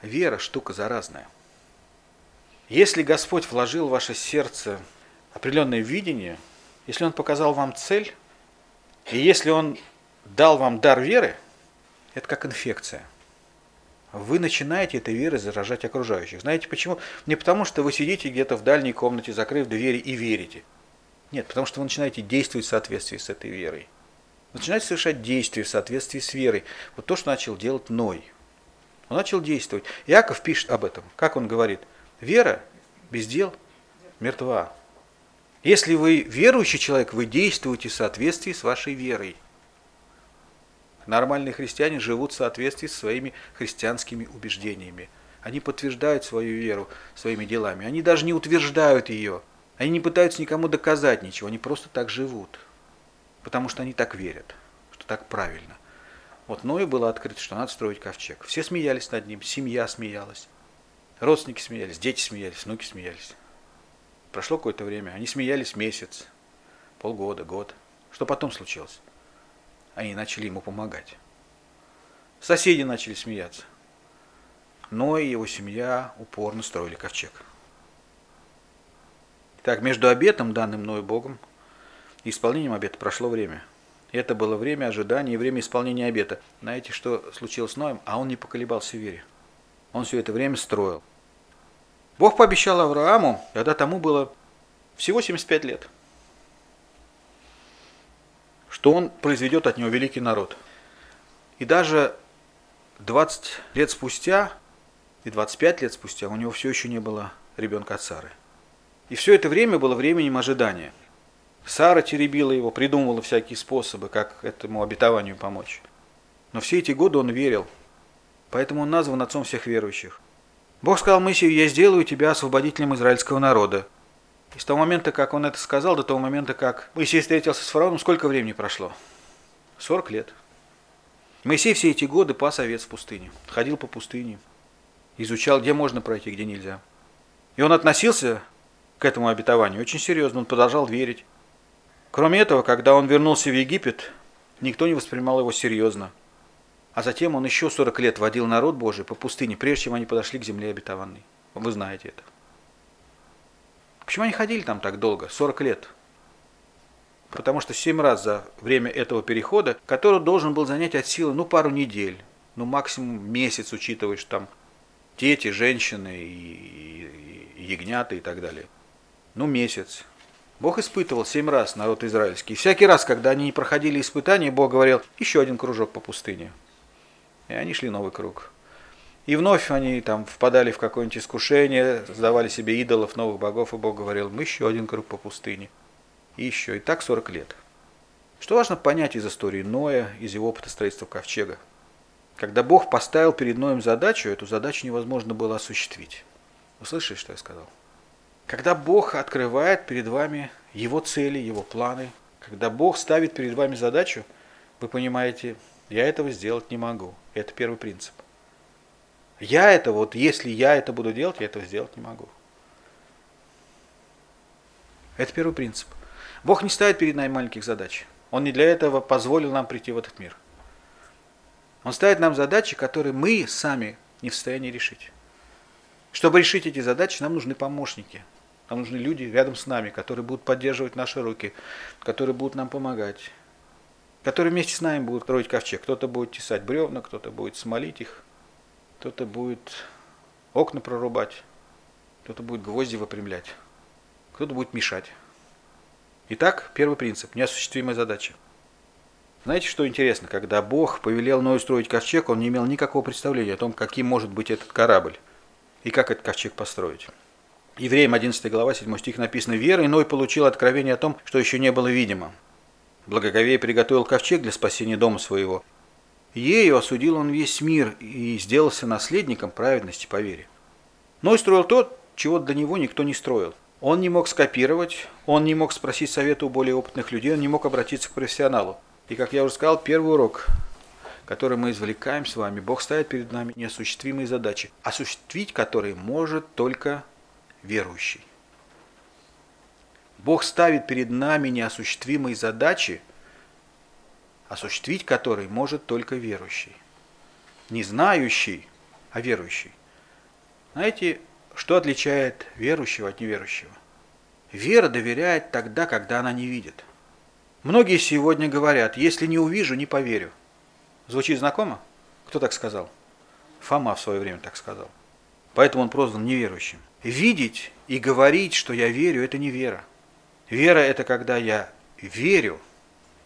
Вера штука заразная. Если Господь вложил в ваше сердце определенное видение, если Он показал вам цель, и если Он дал вам дар веры, это как инфекция. Вы начинаете этой верой заражать окружающих. Знаете почему? Не потому, что вы сидите где-то в дальней комнате, закрыв двери и верите. Нет, потому что вы начинаете действовать в соответствии с этой верой. Начинаете совершать действия в соответствии с верой. Вот то, что начал делать Ной. Он начал действовать. Иаков пишет об этом. Как он говорит? Вера без дел мертва. Если вы верующий человек, вы действуете в соответствии с вашей верой. Нормальные христиане живут в соответствии с своими христианскими убеждениями. Они подтверждают свою веру своими делами. Они даже не утверждают ее. Они не пытаются никому доказать ничего. Они просто так живут. Потому что они так верят, что так правильно. Вот Ною было открыто, что надо строить ковчег. Все смеялись над ним, семья смеялась. Родственники смеялись, дети смеялись, внуки смеялись. Прошло какое-то время, они смеялись месяц, полгода, год. Что потом случилось? Они начали ему помогать. Соседи начали смеяться. Но и его семья упорно строили ковчег. Так, между обетом, данным мною Богом, и исполнением обета прошло время. Это было время ожидания и время исполнения обета. Знаете, что случилось с Ноем? А он не поколебался в вере. Он все это время строил. Бог пообещал Аврааму, когда тому было всего 75 лет, что он произведет от него великий народ. И даже 20 лет спустя и 25 лет спустя у него все еще не было ребенка от Сары. И все это время было временем ожидания. Сара теребила его, придумывала всякие способы, как этому обетованию помочь. Но все эти годы он верил, поэтому он назван отцом всех верующих. Бог сказал Моисею, я сделаю тебя освободителем израильского народа. И с того момента, как он это сказал, до того момента, как Моисей встретился с фараоном, сколько времени прошло? 40 лет. Моисей все эти годы пас овец в пустыне, ходил по пустыне, изучал, где можно пройти, где нельзя. И он относился к этому обетованию очень серьезно, он продолжал верить. Кроме этого, когда он вернулся в Египет, никто не воспринимал его серьезно – а затем он еще 40 лет водил народ Божий по пустыне, прежде чем они подошли к земле обетованной. Вы знаете это. Почему они ходили там так долго, 40 лет? Потому что 7 раз за время этого перехода, который должен был занять от силы, ну, пару недель, ну, максимум месяц, учитывая, что там дети, женщины и, и, и ягнята и так далее. Ну, месяц. Бог испытывал семь раз народ израильский. И всякий раз, когда они не проходили испытания, Бог говорил, еще один кружок по пустыне. И они шли новый круг. И вновь они там впадали в какое-нибудь искушение, создавали себе идолов, новых богов, и Бог говорил, мы еще один круг по пустыне. И еще. И так 40 лет. Что важно понять из истории Ноя, из его опыта строительства ковчега? Когда Бог поставил перед Ноем задачу, эту задачу невозможно было осуществить. Вы слышали, что я сказал? Когда Бог открывает перед вами Его цели, Его планы, когда Бог ставит перед вами задачу, вы понимаете, я этого сделать не могу. Это первый принцип. Я это, вот если я это буду делать, я этого сделать не могу. Это первый принцип. Бог не ставит перед нами маленьких задач. Он не для этого позволил нам прийти в этот мир. Он ставит нам задачи, которые мы сами не в состоянии решить. Чтобы решить эти задачи, нам нужны помощники. Нам нужны люди рядом с нами, которые будут поддерживать наши руки, которые будут нам помогать, которые вместе с нами будут строить ковчег. Кто-то будет тесать бревна, кто-то будет смолить их, кто-то будет окна прорубать, кто-то будет гвозди выпрямлять, кто-то будет мешать. Итак, первый принцип – неосуществимая задача. Знаете, что интересно? Когда Бог повелел Ною строить ковчег, он не имел никакого представления о том, каким может быть этот корабль и как этот ковчег построить. Евреям 11 глава 7 стих написано «Верой Ной получил откровение о том, что еще не было видимо. Благоговей приготовил ковчег для спасения дома своего. Ею осудил он весь мир и сделался наследником праведности по вере. Ной строил то, чего до него никто не строил. Он не мог скопировать, он не мог спросить совета у более опытных людей, он не мог обратиться к профессионалу. И, как я уже сказал, первый урок, который мы извлекаем с вами, Бог ставит перед нами неосуществимые задачи, осуществить которые может только верующий. Бог ставит перед нами неосуществимые задачи, осуществить которые может только верующий. Не знающий, а верующий. Знаете, что отличает верующего от неверующего? Вера доверяет тогда, когда она не видит. Многие сегодня говорят, если не увижу, не поверю. Звучит знакомо? Кто так сказал? Фома в свое время так сказал. Поэтому он прозван неверующим. Видеть и говорить, что я верю, это не вера. Вера – это когда я верю,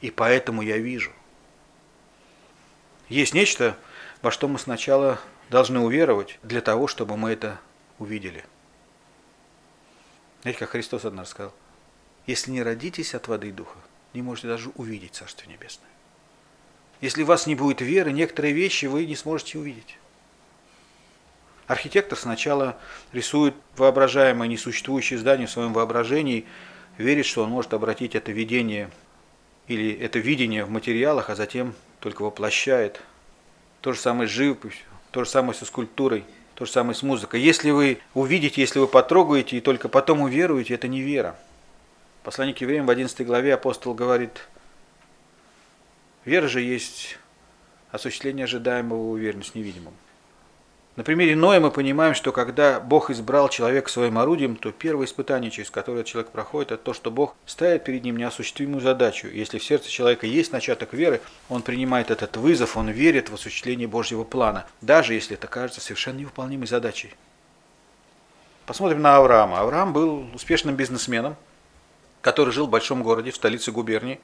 и поэтому я вижу. Есть нечто, во что мы сначала должны уверовать для того, чтобы мы это увидели. Знаете, как Христос однажды сказал, если не родитесь от воды и духа, не можете даже увидеть Царство Небесное. Если у вас не будет веры, некоторые вещи вы не сможете увидеть. Архитектор сначала рисует воображаемое несуществующее здание в своем воображении, верит, что он может обратить это видение или это видение в материалах, а затем только воплощает. То же самое с живописью, то же самое со скульптурой, то же самое с музыкой. Если вы увидите, если вы потрогаете и только потом уверуете, это не вера. Послание к евреям в 11 главе апостол говорит, вера же есть осуществление ожидаемого уверенность невидимым. На примере Ноя мы понимаем, что когда Бог избрал человека своим орудием, то первое испытание, через которое человек проходит, это то, что Бог ставит перед ним неосуществимую задачу. Если в сердце человека есть начаток веры, он принимает этот вызов, он верит в осуществление Божьего плана, даже если это кажется совершенно невыполнимой задачей. Посмотрим на Авраама. Авраам был успешным бизнесменом, который жил в большом городе, в столице губернии.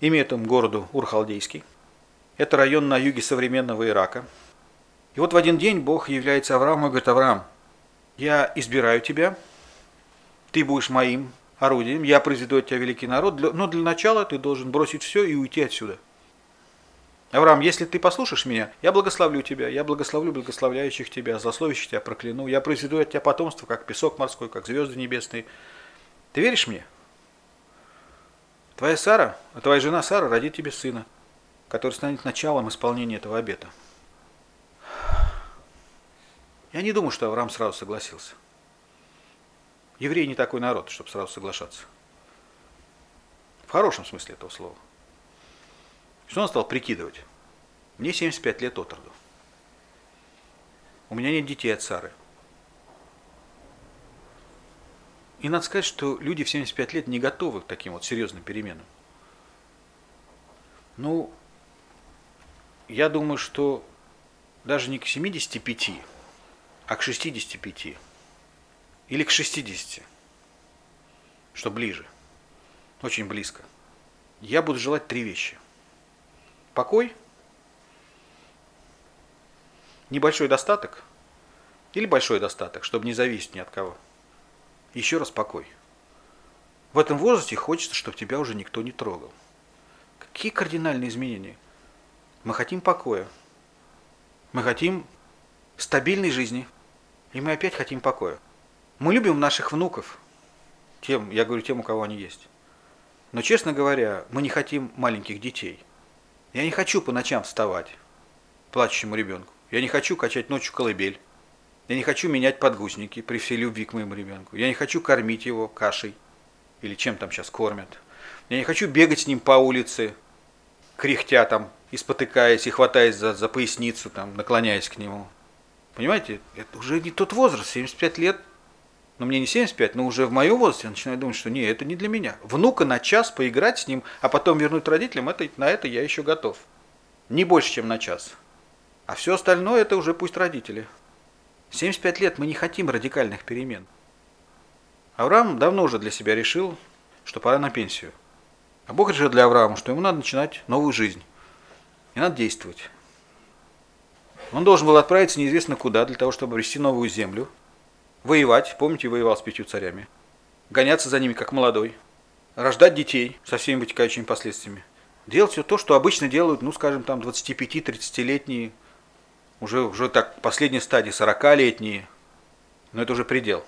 Имя этому городу Урхалдейский. Это район на юге современного Ирака. И вот в один день Бог является Аврааму и говорит, Авраам, я избираю тебя, ты будешь моим орудием, я произведу от тебя великий народ, но для начала ты должен бросить все и уйти отсюда. Авраам, если ты послушаешь меня, я благословлю тебя, я благословлю благословляющих тебя, злословящих тебя прокляну, я произведу от тебя потомство, как песок морской, как звезды небесные. Ты веришь мне? Твоя Сара, твоя жена Сара родит тебе сына, который станет началом исполнения этого обета. Я не думаю, что Авраам сразу согласился. Евреи не такой народ, чтобы сразу соглашаться. В хорошем смысле этого слова. Что он стал прикидывать? Мне 75 лет от роду. У меня нет детей от Сары. И надо сказать, что люди в 75 лет не готовы к таким вот серьезным переменам. Ну, я думаю, что даже не к 75, а к 65 или к 60, что ближе, очень близко, я буду желать три вещи. Покой, небольшой достаток или большой достаток, чтобы не зависеть ни от кого. Еще раз покой. В этом возрасте хочется, чтобы тебя уже никто не трогал. Какие кардинальные изменения? Мы хотим покоя. Мы хотим стабильной жизни. И мы опять хотим покоя. Мы любим наших внуков. Тем, я говорю тем, у кого они есть. Но, честно говоря, мы не хотим маленьких детей. Я не хочу по ночам вставать плачущему ребенку. Я не хочу качать ночью колыбель. Я не хочу менять подгузники при всей любви к моему ребенку. Я не хочу кормить его кашей или чем там сейчас кормят. Я не хочу бегать с ним по улице, кряхтя там, и спотыкаясь, и хватаясь за, за поясницу, там, наклоняясь к нему. Понимаете, это уже не тот возраст, 75 лет, но мне не 75, но уже в моем возрасте я начинаю думать, что не, это не для меня. Внука на час поиграть с ним, а потом вернуть родителям, это, на это я еще готов. Не больше, чем на час. А все остальное это уже пусть родители. 75 лет мы не хотим радикальных перемен. Авраам давно уже для себя решил, что пора на пенсию. А Бог решил для Авраама, что ему надо начинать новую жизнь. И надо действовать. Он должен был отправиться неизвестно куда, для того, чтобы обрести новую землю. Воевать, помните, воевал с пятью царями. Гоняться за ними, как молодой. Рождать детей со всеми вытекающими последствиями. Делать все то, что обычно делают, ну, скажем, там 25-30-летние уже, уже так последней стадии 40-летние, но это уже предел.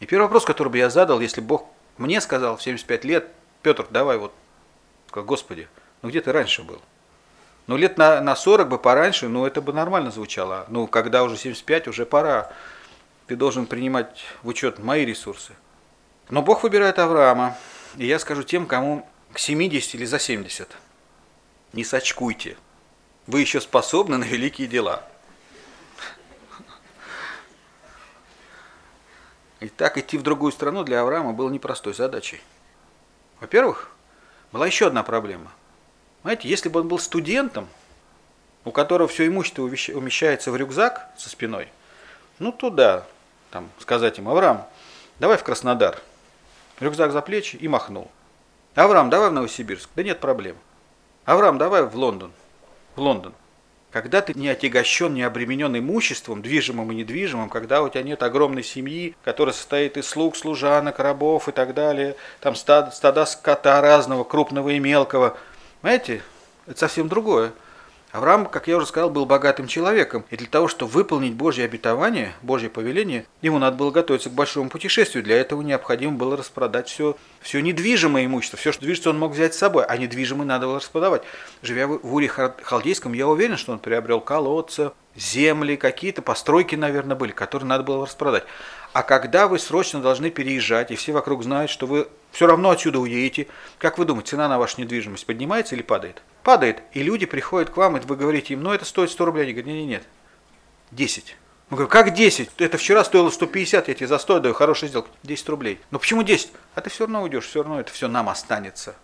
И первый вопрос, который бы я задал, если Бог мне сказал в 75 лет, Петр, давай вот, сказал, Господи, ну где ты раньше был? Ну лет на, на 40 бы пораньше, ну это бы нормально звучало. Ну когда уже 75, уже пора. Ты должен принимать в учет мои ресурсы. Но Бог выбирает Авраама. И я скажу тем, кому к 70 или за 70. Не сочкуйте вы еще способны на великие дела. И так идти в другую страну для Авраама было непростой задачей. Во-первых, была еще одна проблема. Знаете, если бы он был студентом, у которого все имущество умещается в рюкзак со спиной, ну туда, там, сказать им, Авраам, давай в Краснодар. Рюкзак за плечи и махнул. Авраам, давай в Новосибирск. Да нет проблем. Авраам, давай в Лондон в Лондон. Когда ты не отягощен, не обременен имуществом, движимым и недвижимым, когда у тебя нет огромной семьи, которая состоит из слуг, служанок, рабов и так далее, там стада, стада скота разного, крупного и мелкого, знаете, это совсем другое. Авраам, как я уже сказал, был богатым человеком, и для того, чтобы выполнить Божье обетование, Божье повеление, ему надо было готовиться к большому путешествию. Для этого необходимо было распродать все, все недвижимое имущество, все, что движется, он мог взять с собой, а недвижимое надо было распродавать. Живя в Уре Халдейском, я уверен, что он приобрел колодцы, земли, какие-то постройки, наверное, были, которые надо было распродать. А когда вы срочно должны переезжать, и все вокруг знают, что вы все равно отсюда уедете, как вы думаете, цена на вашу недвижимость поднимается или падает? падает, и люди приходят к вам, и вы говорите им, ну это стоит 100 рублей. Они говорят, нет, нет, нет, 10. Мы говорим, как 10? Это вчера стоило 150, я тебе за 100 даю, хорошая сделка, 10 рублей. Но почему 10? А ты все равно уйдешь, все равно это все нам останется.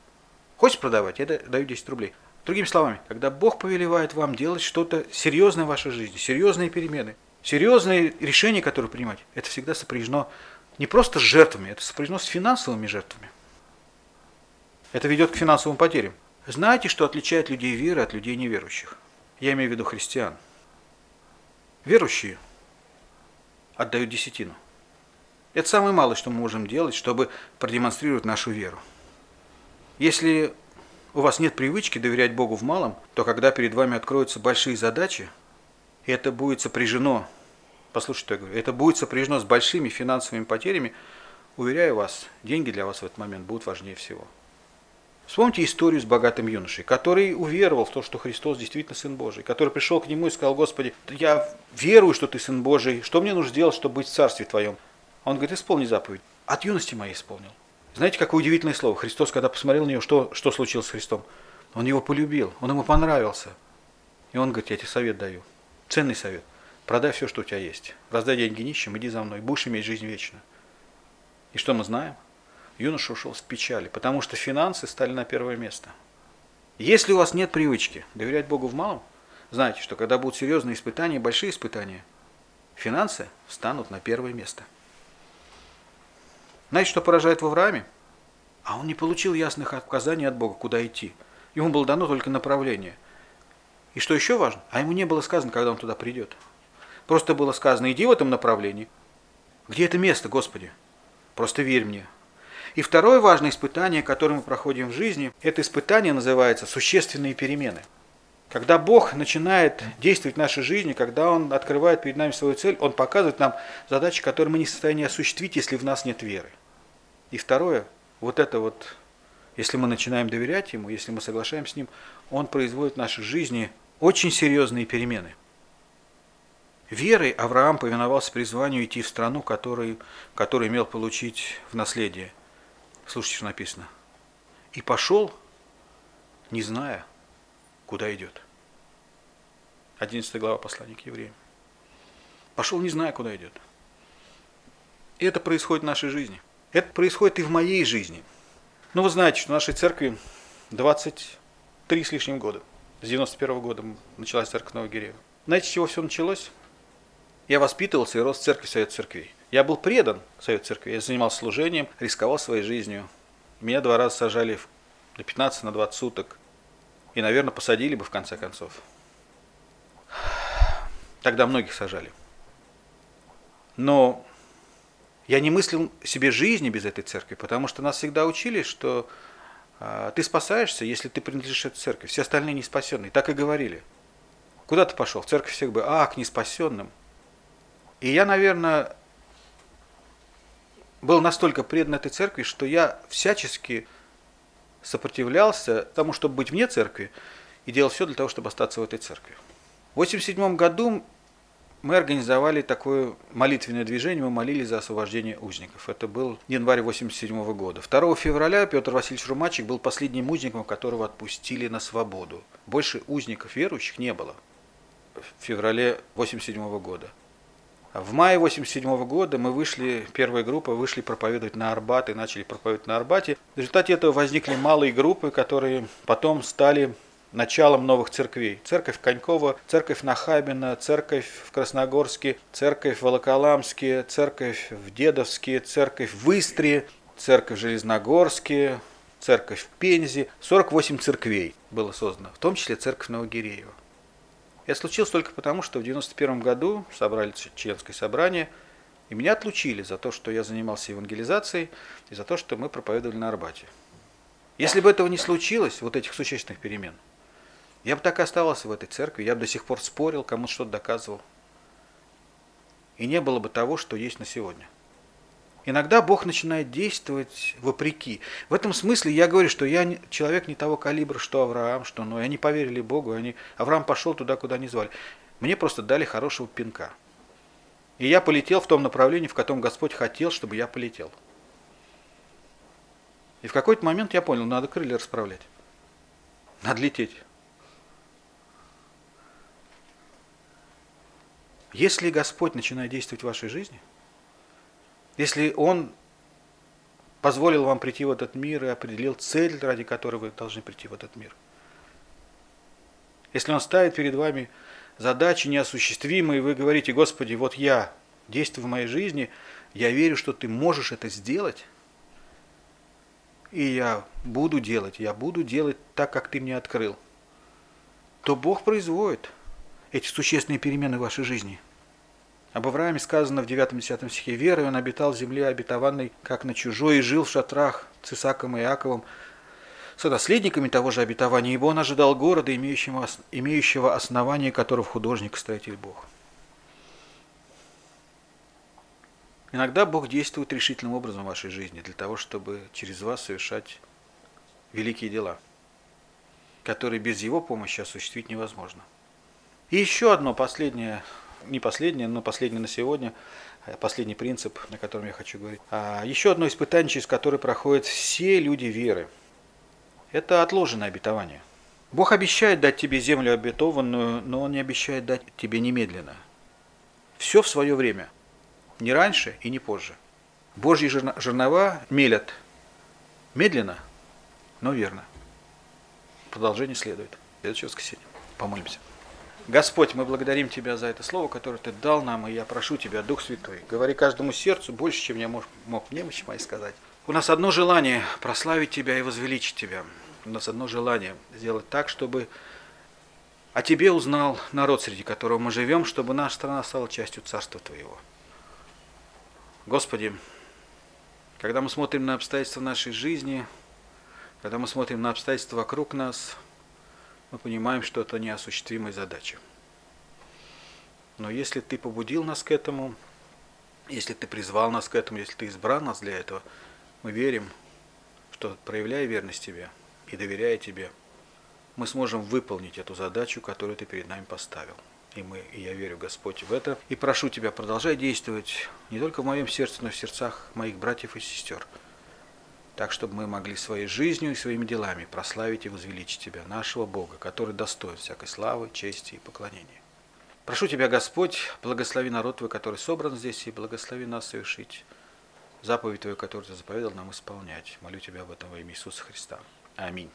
Хочешь продавать? Я даю 10 рублей. Другими словами, когда Бог повелевает вам делать что-то серьезное в вашей жизни, серьезные перемены, серьезные решения, которые принимать, это всегда сопряжено не просто жертвами, это сопряжено с финансовыми жертвами. Это ведет к финансовым потерям. Знаете, что отличает людей веры от людей неверующих? Я имею в виду христиан. Верующие отдают десятину. Это самое малое, что мы можем делать, чтобы продемонстрировать нашу веру. Если у вас нет привычки доверять Богу в малом, то когда перед вами откроются большие задачи, это будет сопряжено, послушайте, что я говорю, это будет сопряжено с большими финансовыми потерями, уверяю вас, деньги для вас в этот момент будут важнее всего. Вспомните историю с богатым юношей, который уверовал в то, что Христос действительно Сын Божий, который пришел к нему и сказал, Господи, я верую, что Ты Сын Божий, что мне нужно сделать, чтобы быть в Царстве Твоем? Он говорит, исполни заповедь. От юности моей исполнил. Знаете, какое удивительное слово. Христос, когда посмотрел на него, что, что случилось с Христом? Он его полюбил, он ему понравился. И он говорит, я тебе совет даю. Ценный совет. Продай все, что у тебя есть. Раздай деньги нищим, иди за мной. Будешь иметь жизнь вечную. И что мы знаем? Юноша ушел с печали, потому что финансы стали на первое место. Если у вас нет привычки доверять Богу в малом, знайте, что когда будут серьезные испытания, большие испытания, финансы встанут на первое место. Знаете, что поражает в Аврааме? А он не получил ясных указаний от Бога, куда идти. Ему было дано только направление. И что еще важно? А ему не было сказано, когда он туда придет. Просто было сказано, иди в этом направлении. Где это место, Господи? Просто верь мне. И второе важное испытание, которое мы проходим в жизни, это испытание называется существенные перемены. Когда Бог начинает действовать в нашей жизни, когда Он открывает перед нами свою цель, Он показывает нам задачи, которые мы не в состоянии осуществить, если в нас нет веры. И второе, вот это вот, если мы начинаем доверять Ему, если мы соглашаемся с Ним, Он производит в нашей жизни очень серьезные перемены. Верой Авраам повиновался призванию идти в страну, которую, которую имел получить в наследие. Слушайте, что написано. И пошел, не зная, куда идет. 11 глава послания к евреям. Пошел, не зная, куда идет. И это происходит в нашей жизни. Это происходит и в моей жизни. Ну, вы знаете, что в нашей церкви 23 с лишним года. С 91 -го года началась церковь Новогиреева. Знаете, с чего все началось? Я воспитывался и рос в церкви Совет Церквей. Я был предан Совет Церкви. Я занимался служением, рисковал своей жизнью. Меня два раза сажали на 15 на 20 суток. И, наверное, посадили бы в конце концов. Тогда многих сажали. Но я не мыслил себе жизни без этой церкви, потому что нас всегда учили, что э, ты спасаешься, если ты принадлежишь этой церкви. Все остальные не спасенные. Так и говорили. Куда ты пошел? В церковь всех бы, а, к неспасенным. И я, наверное, был настолько предан этой церкви, что я всячески сопротивлялся тому, чтобы быть вне церкви, и делал все для того, чтобы остаться в этой церкви. В 1987 году мы организовали такое молитвенное движение, мы молились за освобождение узников. Это был январь 1987 года. 2 февраля Петр Васильевич Румачик был последним узником, которого отпустили на свободу. Больше узников верующих не было в феврале 1987 года. В мае 1987 года мы вышли, первая группа, вышли проповедовать на Арбат и начали проповедовать на Арбате. В результате этого возникли малые группы, которые потом стали началом новых церквей. Церковь Конькова, церковь Нахабина, церковь в Красногорске, церковь в Волоколамске, церковь в Дедовске, церковь в Истре, церковь в Железногорске, церковь в Пензе. 48 церквей было создано, в том числе церковь Новогиреева. Это случилось только потому, что в 91 году собрали членское собрание, и меня отлучили за то, что я занимался евангелизацией, и за то, что мы проповедовали на Арбате. Если бы этого не случилось, вот этих существенных перемен, я бы так и оставался в этой церкви, я бы до сих пор спорил, кому-то что-то доказывал. И не было бы того, что есть на сегодня. Иногда Бог начинает действовать вопреки. В этом смысле я говорю, что я человек не того калибра, что Авраам, что но Они поверили Богу, они... Авраам пошел туда, куда не звали. Мне просто дали хорошего пинка. И я полетел в том направлении, в котором Господь хотел, чтобы я полетел. И в какой-то момент я понял, надо крылья расправлять. Надо лететь. Если Господь начинает действовать в вашей жизни – если Он позволил вам прийти в этот мир и определил цель, ради которой вы должны прийти в этот мир. Если Он ставит перед вами задачи неосуществимые, и вы говорите, Господи, вот я действую в моей жизни, я верю, что Ты можешь это сделать, и я буду делать, я буду делать так, как Ты мне открыл, то Бог производит эти существенные перемены в вашей жизни – об Аврааме сказано в 9-10 стихе «Верой он обитал в земле обетованной, как на чужой, и жил в шатрах с Исаком и Иаковом, с наследниками того же обетования, ибо он ожидал города, имеющего, имеющего основание которого художник строитель Бог». Иногда Бог действует решительным образом в вашей жизни для того, чтобы через вас совершать великие дела, которые без Его помощи осуществить невозможно. И еще одно последнее не последнее, но последнее на сегодня, э, последний принцип, на котором я хочу говорить. А еще одно испытание, через которое проходят все люди веры. Это отложенное обетование. Бог обещает дать тебе землю обетованную, но Он не обещает дать тебе немедленно. Все в свое время. Не раньше и не позже. Божьи жернова мелят медленно, но верно. Продолжение следует. Следующее воскресенье. Помолимся. Господь, мы благодарим Тебя за это слово, которое Ты дал нам, и я прошу Тебя, Дух Святой, говори каждому сердцу больше, чем я мог, мог немощь моей сказать. У нас одно желание – прославить Тебя и возвеличить Тебя. У нас одно желание – сделать так, чтобы о Тебе узнал народ, среди которого мы живем, чтобы наша страна стала частью Царства Твоего. Господи, когда мы смотрим на обстоятельства нашей жизни, когда мы смотрим на обстоятельства вокруг нас, мы понимаем, что это неосуществимая задача. Но если ты побудил нас к этому, если ты призвал нас к этому, если ты избрал нас для этого, мы верим, что проявляя верность тебе и доверяя тебе, мы сможем выполнить эту задачу, которую ты перед нами поставил. И, мы, и я верю, Господь, в это. И прошу Тебя, продолжай действовать не только в моем сердце, но и в сердцах моих братьев и сестер – так, чтобы мы могли своей жизнью и своими делами прославить и возвеличить Тебя, нашего Бога, который достоин всякой славы, чести и поклонения. Прошу Тебя, Господь, благослови народ Твой, который собран здесь, и благослови нас совершить заповедь Твою, которую Ты заповедал нам исполнять. Молю Тебя об этом во имя Иисуса Христа. Аминь.